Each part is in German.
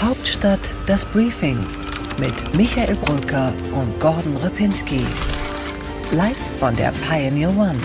Hauptstadt das Briefing mit Michael Brücker und Gordon Ripinski. Live von der Pioneer One.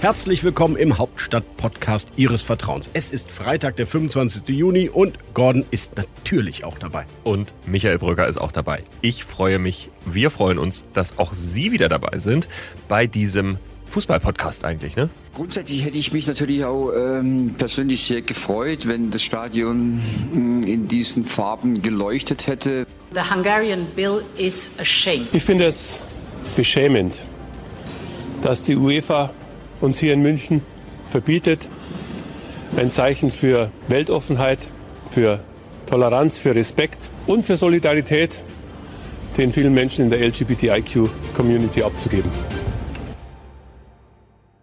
Herzlich willkommen im Hauptstadt-Podcast Ihres Vertrauens. Es ist Freitag, der 25. Juni und Gordon ist natürlich auch dabei. Und Michael Brücker ist auch dabei. Ich freue mich, wir freuen uns, dass auch Sie wieder dabei sind bei diesem Fußball-Podcast eigentlich, ne? Grundsätzlich hätte ich mich natürlich auch ähm, persönlich sehr gefreut, wenn das Stadion mh, in diesen Farben geleuchtet hätte. The Hungarian bill is a shame. Ich finde es beschämend, dass die UEFA uns hier in München verbietet, ein Zeichen für Weltoffenheit, für Toleranz, für Respekt und für Solidarität den vielen Menschen in der LGBTIQ-Community abzugeben.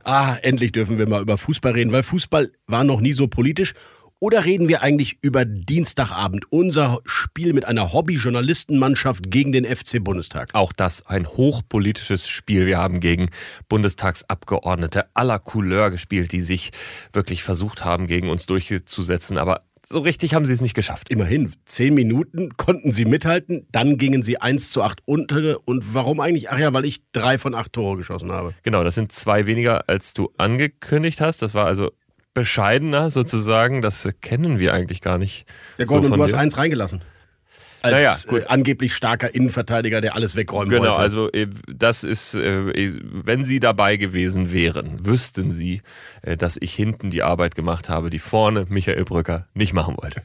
Ah, endlich dürfen wir mal über Fußball reden, weil Fußball war noch nie so politisch. Oder reden wir eigentlich über Dienstagabend, unser Spiel mit einer Hobby-Journalistenmannschaft gegen den FC Bundestag? Auch das ein hochpolitisches Spiel. Wir haben gegen Bundestagsabgeordnete aller Couleur gespielt, die sich wirklich versucht haben, gegen uns durchzusetzen, aber so richtig haben sie es nicht geschafft. Immerhin, zehn Minuten konnten sie mithalten, dann gingen sie 1 zu 8 unter. Und warum eigentlich? Ach ja, weil ich drei von acht Tore geschossen habe. Genau, das sind zwei weniger, als du angekündigt hast. Das war also bescheidener sozusagen. Das kennen wir eigentlich gar nicht. Ja, Gordon, so und du hast dir. eins reingelassen. Als Naja, gut. Äh, angeblich starker Innenverteidiger, der alles wegräumen Genau, wollte. also äh, das ist, äh, wenn Sie dabei gewesen wären, wüssten Sie, dass ich hinten die Arbeit gemacht habe, die vorne Michael Brücker nicht machen wollte.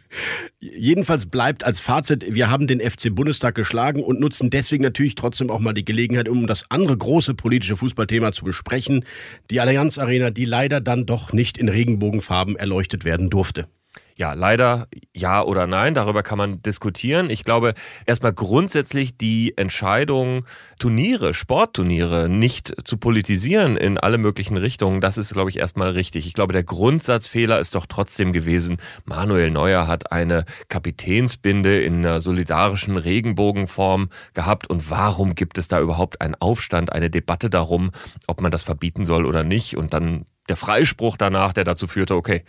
Jedenfalls bleibt als Fazit, wir haben den FC Bundestag geschlagen und nutzen deswegen natürlich trotzdem auch mal die Gelegenheit, um das andere große politische Fußballthema zu besprechen. Die Allianz Arena, die leider dann doch nicht in Regenbogenfarben erleuchtet werden durfte. Ja, leider ja oder nein, darüber kann man diskutieren. Ich glaube, erstmal grundsätzlich die Entscheidung, Turniere, Sportturniere nicht zu politisieren in alle möglichen Richtungen, das ist, glaube ich, erstmal richtig. Ich glaube, der Grundsatzfehler ist doch trotzdem gewesen, Manuel Neuer hat eine Kapitänsbinde in einer solidarischen Regenbogenform gehabt und warum gibt es da überhaupt einen Aufstand, eine Debatte darum, ob man das verbieten soll oder nicht und dann der Freispruch danach, der dazu führte, okay,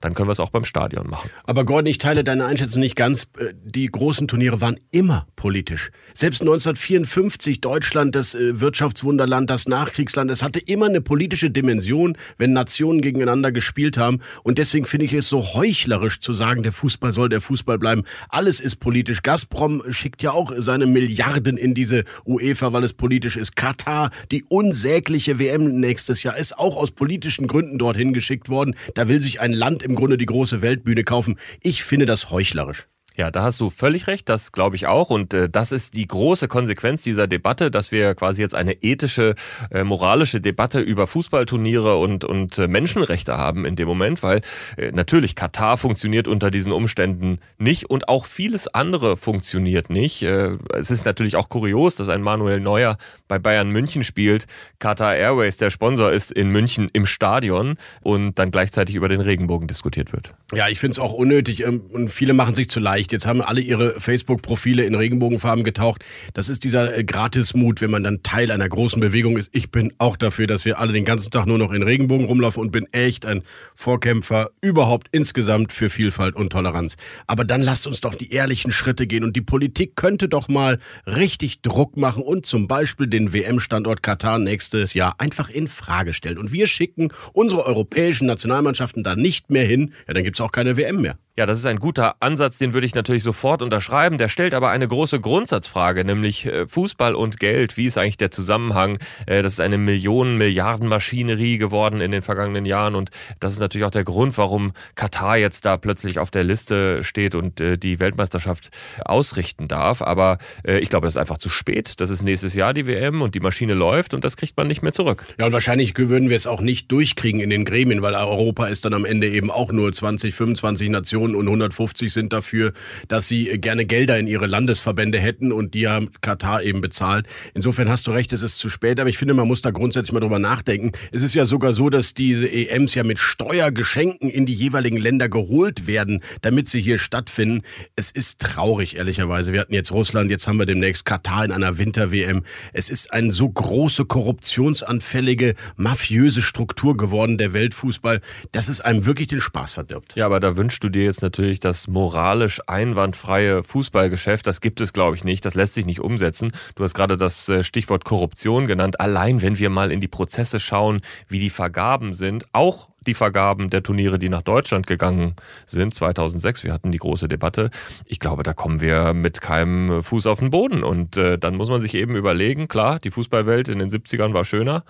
dann können wir es auch beim Stadion machen. Aber Gordon, ich teile deine Einschätzung nicht ganz. Äh, Die großen Turniere waren immer politisch. Selbst 1954 Deutschland, das äh, Wirtschaftswunderland, das Nachkriegsland, es hatte immer eine politische Dimension, wenn Nationen gegeneinander gespielt haben. Und deswegen finde ich es so heuchlerisch zu sagen, der Fußball soll der Fußball bleiben. Alles ist politisch. Gazprom schickt ja auch seine Milliarden in diese UEFA, weil es politisch ist. Katar, die unsägliche WM nächstes Jahr, ist auch aus politischen Gründen dorthin geschickt worden. Da will sich ein Land im Grunde die große Weltbühne kaufen. Ich finde das heuchlerisch. Ja, da hast du völlig recht, das glaube ich auch. Und äh, das ist die große Konsequenz dieser Debatte, dass wir quasi jetzt eine ethische, äh, moralische Debatte über Fußballturniere und, und äh, Menschenrechte haben in dem Moment, weil äh, natürlich Katar funktioniert unter diesen Umständen nicht und auch vieles andere funktioniert nicht. Äh, es ist natürlich auch kurios, dass ein Manuel Neuer bei Bayern München spielt, Qatar Airways der Sponsor ist in München im Stadion und dann gleichzeitig über den Regenbogen diskutiert wird. Ja, ich finde es auch unnötig ähm, und viele machen sich zu leicht. Jetzt haben alle ihre Facebook-Profile in Regenbogenfarben getaucht. Das ist dieser äh, Gratismut, wenn man dann Teil einer großen Bewegung ist. Ich bin auch dafür, dass wir alle den ganzen Tag nur noch in Regenbogen rumlaufen und bin echt ein Vorkämpfer überhaupt insgesamt für Vielfalt und Toleranz. Aber dann lasst uns doch die ehrlichen Schritte gehen und die Politik könnte doch mal richtig Druck machen und zum Beispiel den WM-Standort Katar nächstes Jahr einfach in Frage stellen. Und wir schicken unsere europäischen Nationalmannschaften da nicht mehr hin. Ja, dann gibt's auch keine WM mehr. Ja, das ist ein guter Ansatz, den würde ich natürlich sofort unterschreiben. Der stellt aber eine große Grundsatzfrage, nämlich äh, Fußball und Geld. Wie ist eigentlich der Zusammenhang? Äh, Das ist eine Millionen-Milliarden-Maschinerie geworden in den vergangenen Jahren und das ist natürlich auch der Grund, warum Katar jetzt da plötzlich auf der Liste steht und äh, die Weltmeisterschaft ausrichten darf. Aber ich glaube, das ist einfach zu spät. Das ist nächstes Jahr die WM und die Maschine läuft und das kriegt man nicht mehr zurück. Ja, und wahrscheinlich würden wir es auch nicht durchkriegen in den Gremien, weil Europa ist dann am Ende eben auch nur 20, 25 Nationen und 150 sind dafür, dass sie gerne Gelder in ihre Landesverbände hätten und die haben Katar eben bezahlt. Insofern hast du recht, es ist zu spät, aber ich finde, man muss da grundsätzlich mal drüber nachdenken. Es ist ja sogar so, dass diese EMs ja mit Steuergeschenken in die jeweiligen Länder geholt werden, damit sie hier stattfinden. Es ist traurig, ehrlicherweise. Wir hatten jetzt Russland, jetzt haben wir demnächst Katar in einer Winter-WM. Es ist eine so große, korruptionsanfällige, mafiöse Struktur geworden, der Weltfußball, dass es einem wirklich den Spaß verdirbt. Ja, aber da wünschst du dir jetzt natürlich das moralisch einwandfreie Fußballgeschäft. Das gibt es, glaube ich, nicht. Das lässt sich nicht umsetzen. Du hast gerade das äh, Stichwort Korruption genannt. Allein wenn wir mal in die Prozesse schauen, wie die Vergaben sind, auch die Vergaben der Turniere, die nach Deutschland gegangen sind, 2006, wir hatten die große Debatte. Ich glaube, da kommen wir mit keinem Fuß auf den Boden. Und äh, dann muss man sich eben überlegen, klar, die Fußballwelt in den 70ern war schöner.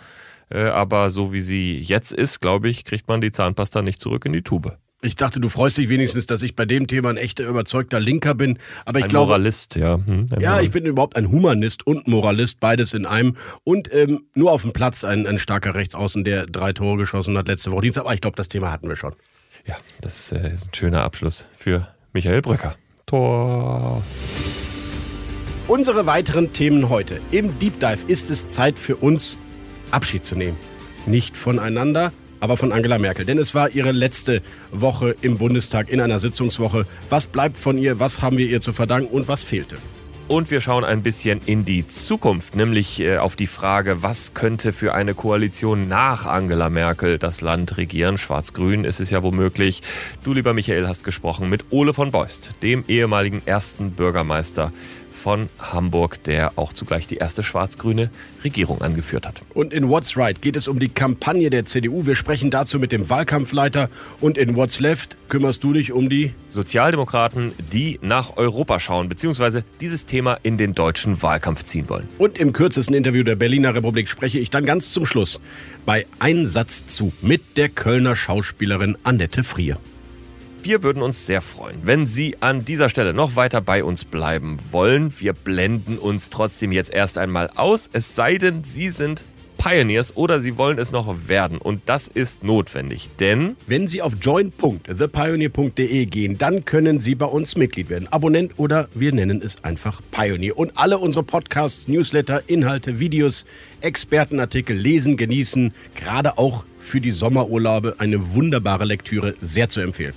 Äh, aber so wie sie jetzt ist, glaube ich, kriegt man die Zahnpasta nicht zurück in die Tube. Ich dachte, du freust dich wenigstens, dass ich bei dem Thema ein echter überzeugter Linker bin. Aber ich ein glaube, Moralist, ja. Hm, ein ja, Moralist. ich bin überhaupt ein Humanist und Moralist, beides in einem. Und ähm, nur auf dem Platz ein, ein starker Rechtsaußen, der drei Tore geschossen hat letzte Woche Dienstag. Aber ich glaube, das Thema hatten wir schon. Ja, das äh, ist ein schöner Abschluss für Michael Brücker. Tor. Unsere weiteren Themen heute. Im Deep Dive ist es Zeit für uns, Abschied zu nehmen. Nicht voneinander, aber von Angela Merkel. Denn es war ihre letzte Woche im Bundestag in einer Sitzungswoche. Was bleibt von ihr? Was haben wir ihr zu verdanken und was fehlte? Und wir schauen ein bisschen in die Zukunft, nämlich äh, auf die Frage, was könnte für eine Koalition nach Angela Merkel das Land regieren? Schwarz-Grün ist es ja womöglich. Du, lieber Michael, hast gesprochen mit Ole von Beust, dem ehemaligen ersten Bürgermeister von Hamburg, der auch zugleich die erste schwarz-grüne Regierung angeführt hat. Und in What's Right geht es um die Kampagne der CDU. Wir sprechen dazu mit dem Wahlkampfleiter. Und in What's Left kümmerst du dich um die Sozialdemokraten, die nach Europa schauen, beziehungsweise dieses Thema in den deutschen Wahlkampf ziehen wollen. Und im kürzesten Interview der Berliner Republik spreche ich dann ganz zum Schluss bei Einsatz zu mit der Kölner Schauspielerin Annette Frier. Wir würden uns sehr freuen, wenn Sie an dieser Stelle noch weiter bei uns bleiben wollen. Wir blenden uns trotzdem jetzt erst einmal aus, es sei denn, Sie sind Pioneers oder Sie wollen es noch werden. Und das ist notwendig, denn Wenn Sie auf join.thepioneer.de gehen, dann können Sie bei uns Mitglied werden. Abonnent oder wir nennen es einfach Pioneer. Und alle unsere Podcasts, Newsletter, Inhalte, Videos, Expertenartikel lesen, genießen. Gerade auch für die Sommerurlaube eine wunderbare Lektüre, sehr zu empfehlen.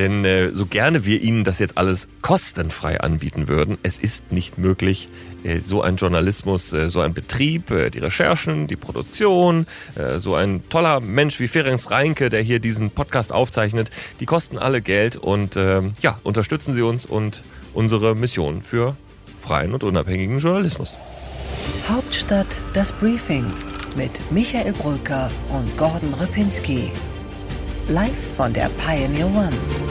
Denn äh, so gerne wir Ihnen das jetzt alles kostenfrei anbieten würden, es ist nicht möglich, äh, so ein Journalismus, äh, so ein Betrieb, äh, die Recherchen, die Produktion, äh, so ein toller Mensch wie Ferenc Reinke, der hier diesen Podcast aufzeichnet, die kosten alle Geld und ähm, ja, unterstützen Sie uns und unsere Mission für freien und unabhängigen Journalismus. Hauptstadt das Briefing mit Michael Brücker und Gordon Ripinski. Live von der Pioneer One.